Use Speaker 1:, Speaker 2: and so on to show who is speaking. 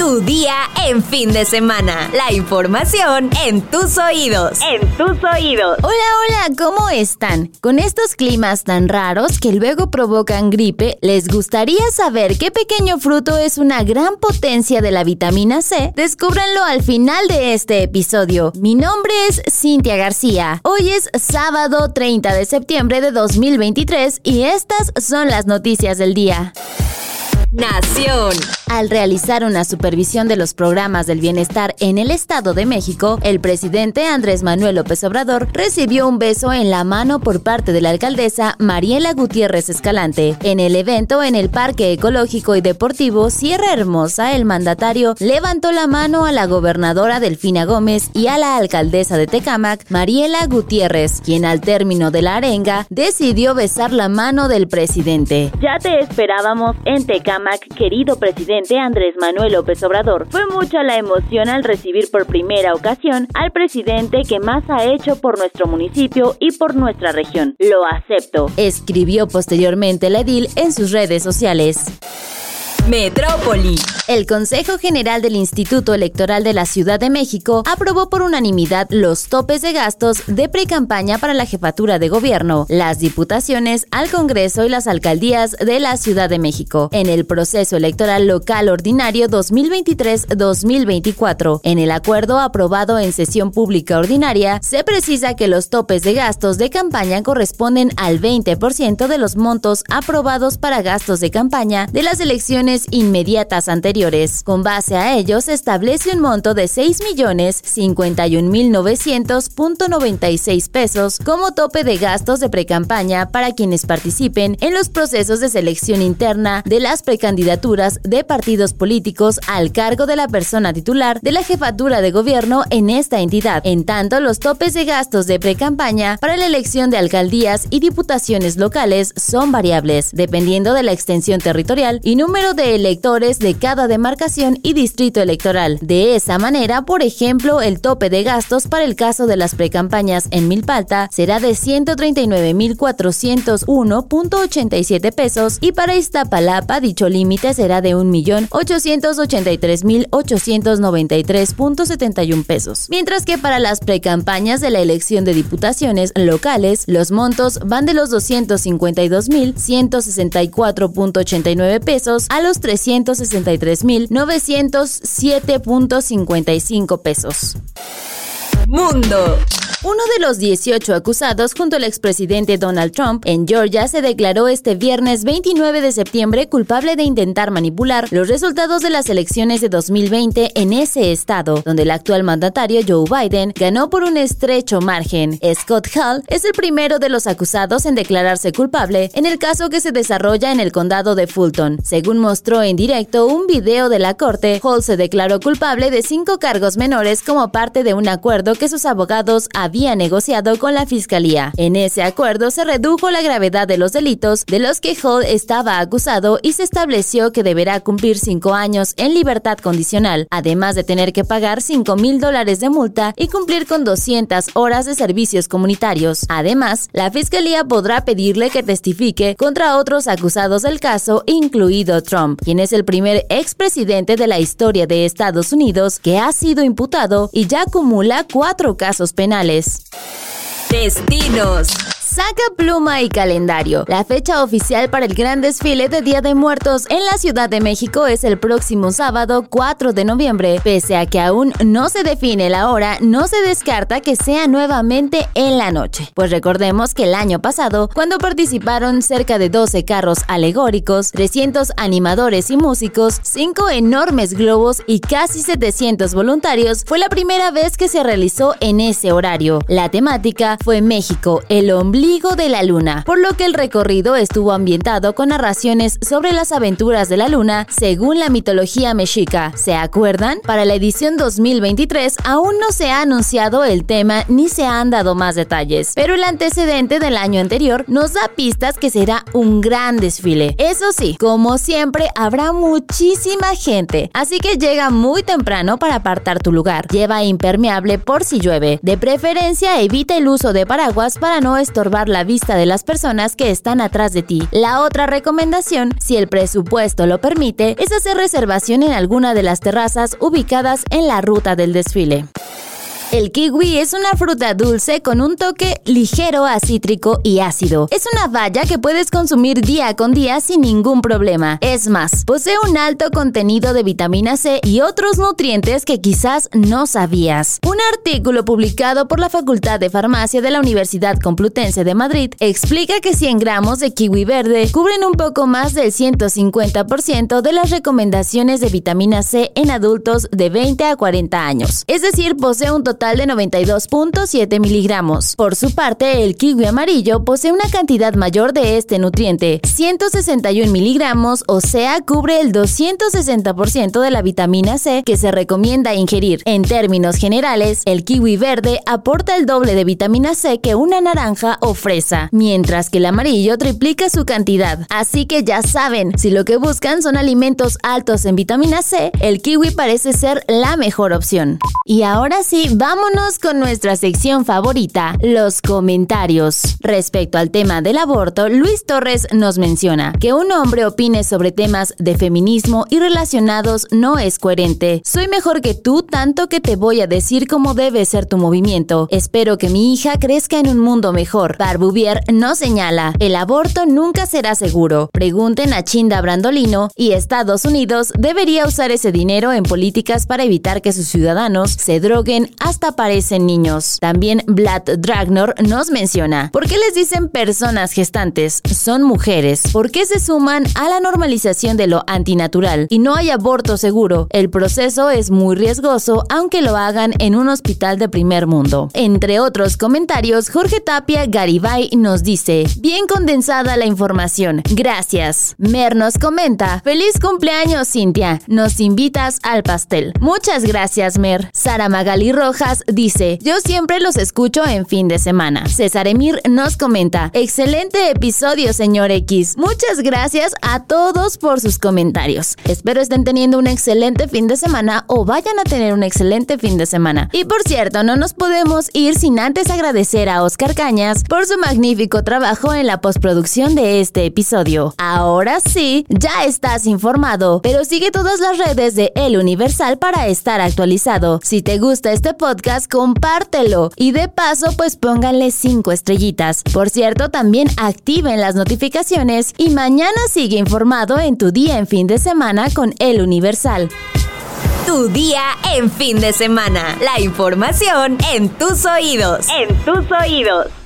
Speaker 1: Tu día en fin de semana. La información en tus oídos. En tus oídos.
Speaker 2: Hola, hola, ¿cómo están? Con estos climas tan raros que luego provocan gripe, ¿les gustaría saber qué pequeño fruto es una gran potencia de la vitamina C? Descúbranlo al final de este episodio. Mi nombre es Cintia García. Hoy es sábado 30 de septiembre de 2023 y estas son las noticias del día.
Speaker 1: Nación.
Speaker 2: Al realizar una supervisión de los programas del bienestar en el Estado de México, el presidente Andrés Manuel López Obrador recibió un beso en la mano por parte de la alcaldesa Mariela Gutiérrez Escalante. En el evento en el Parque Ecológico y Deportivo Sierra Hermosa, el mandatario levantó la mano a la gobernadora Delfina Gómez y a la alcaldesa de Tecámac, Mariela Gutiérrez, quien al término de la arenga decidió besar la mano del presidente.
Speaker 3: Ya te esperábamos en Tecámac, querido presidente Andrés Manuel López Obrador. Fue mucha la emoción al recibir por primera ocasión al presidente que más ha hecho por nuestro municipio y por nuestra región. Lo acepto.
Speaker 2: Escribió posteriormente la edil en sus redes sociales.
Speaker 1: Metrópoli.
Speaker 2: El Consejo General del Instituto Electoral de la Ciudad de México aprobó por unanimidad los topes de gastos de precampaña para la jefatura de gobierno, las diputaciones al Congreso y las alcaldías de la Ciudad de México en el proceso electoral local ordinario 2023-2024. En el acuerdo aprobado en sesión pública ordinaria, se precisa que los topes de gastos de campaña corresponden al 20% de los montos aprobados para gastos de campaña de las elecciones inmediatas anteriores. Con base a ello, se establece un monto de 6.051.900.96 pesos como tope de gastos de precampaña para quienes participen en los procesos de selección interna de las precandidaturas de partidos políticos al cargo de la persona titular de la jefatura de gobierno en esta entidad. En tanto, los topes de gastos de precampaña para la elección de alcaldías y diputaciones locales son variables, dependiendo de la extensión territorial y número de electores de cada demarcación y distrito electoral. De esa manera, por ejemplo, el tope de gastos para el caso de las precampañas en Milpalta será de 139.401.87 pesos y para Iztapalapa dicho límite será de 1.883.893.71 pesos. Mientras que para las precampañas de la elección de diputaciones locales, los montos van de los 252.164.89 pesos a los 363.907.55 pesos.
Speaker 1: Mundo.
Speaker 2: Uno de los 18 acusados junto al expresidente Donald Trump en Georgia se declaró este viernes 29 de septiembre culpable de intentar manipular los resultados de las elecciones de 2020 en ese estado, donde el actual mandatario Joe Biden ganó por un estrecho margen. Scott Hall es el primero de los acusados en declararse culpable en el caso que se desarrolla en el condado de Fulton. Según mostró en directo un video de la corte, Hall se declaró culpable de cinco cargos menores como parte de un acuerdo que sus abogados habían había negociado con la fiscalía. En ese acuerdo se redujo la gravedad de los delitos de los que Hall estaba acusado y se estableció que deberá cumplir cinco años en libertad condicional, además de tener que pagar 5 mil dólares de multa y cumplir con 200 horas de servicios comunitarios. Además, la fiscalía podrá pedirle que testifique contra otros acusados del caso, incluido Trump, quien es el primer expresidente de la historia de Estados Unidos que ha sido imputado y ya acumula cuatro casos penales.
Speaker 1: Destinos.
Speaker 2: Saca pluma y calendario. La fecha oficial para el gran desfile de Día de Muertos en la Ciudad de México es el próximo sábado 4 de noviembre. Pese a que aún no se define la hora, no se descarta que sea nuevamente en la noche. Pues recordemos que el año pasado, cuando participaron cerca de 12 carros alegóricos, 300 animadores y músicos, 5 enormes globos y casi 700 voluntarios, fue la primera vez que se realizó en ese horario. La temática fue México, el ombligo de la Luna, por lo que el recorrido estuvo ambientado con narraciones sobre las aventuras de la Luna según la mitología mexica. ¿Se acuerdan? Para la edición 2023 aún no se ha anunciado el tema ni se han dado más detalles, pero el antecedente del año anterior nos da pistas que será un gran desfile. Eso sí, como siempre habrá muchísima gente, así que llega muy temprano para apartar tu lugar. Lleva impermeable por si llueve. De preferencia evita el uso de paraguas para no estorbar la vista de las personas que están atrás de ti. La otra recomendación, si el presupuesto lo permite, es hacer reservación en alguna de las terrazas ubicadas en la ruta del desfile. El kiwi es una fruta dulce con un toque ligero a cítrico y ácido. Es una baya que puedes consumir día con día sin ningún problema. Es más, posee un alto contenido de vitamina C y otros nutrientes que quizás no sabías. Un artículo publicado por la Facultad de Farmacia de la Universidad Complutense de Madrid explica que 100 gramos de kiwi verde cubren un poco más del 150% de las recomendaciones de vitamina C en adultos de 20 a 40 años. Es decir, posee un total de 92.7 miligramos. Por su parte, el kiwi amarillo posee una cantidad mayor de este nutriente, 161 miligramos, o sea, cubre el 260% de la vitamina C que se recomienda ingerir. En términos generales, el kiwi verde aporta el doble de vitamina C que una naranja o fresa, mientras que el amarillo triplica su cantidad. Así que ya saben, si lo que buscan son alimentos altos en vitamina C, el kiwi parece ser la mejor opción. Y ahora sí, vamos Vámonos con nuestra sección favorita, los comentarios. Respecto al tema del aborto, Luis Torres nos menciona que un hombre opine sobre temas de feminismo y relacionados no es coherente. Soy mejor que tú, tanto que te voy a decir cómo debe ser tu movimiento. Espero que mi hija crezca en un mundo mejor. Barbuvier no señala, el aborto nunca será seguro. Pregunten a Chinda Brandolino y Estados Unidos debería usar ese dinero en políticas para evitar que sus ciudadanos se droguen hasta aparecen niños. También Vlad Dragnor nos menciona, ¿por qué les dicen personas gestantes? Son mujeres. ¿Por qué se suman a la normalización de lo antinatural? Y no hay aborto seguro. El proceso es muy riesgoso, aunque lo hagan en un hospital de primer mundo. Entre otros comentarios, Jorge Tapia Garibay nos dice, bien condensada la información. Gracias. Mer nos comenta, feliz cumpleaños Cintia. Nos invitas al pastel. Muchas gracias Mer. Sara Magali Rojas dice, yo siempre los escucho en fin de semana. César Emir nos comenta, excelente episodio señor X. Muchas gracias a todos por sus comentarios. Espero estén teniendo un excelente fin de semana o vayan a tener un excelente fin de semana. Y por cierto, no nos podemos ir sin antes agradecer a Oscar Cañas por su magnífico trabajo en la postproducción de este episodio. Ahora sí, ya estás informado, pero sigue todas las redes de El Universal para estar actualizado. Si te gusta este podcast, compártelo. Y de paso, pues pónganle 5 estrellitas. Por cierto, también activen las notificaciones y mañana sigue informado en tu día en fin de semana con El Universal.
Speaker 1: Tu día en fin de semana. La información en tus oídos.
Speaker 3: En tus oídos.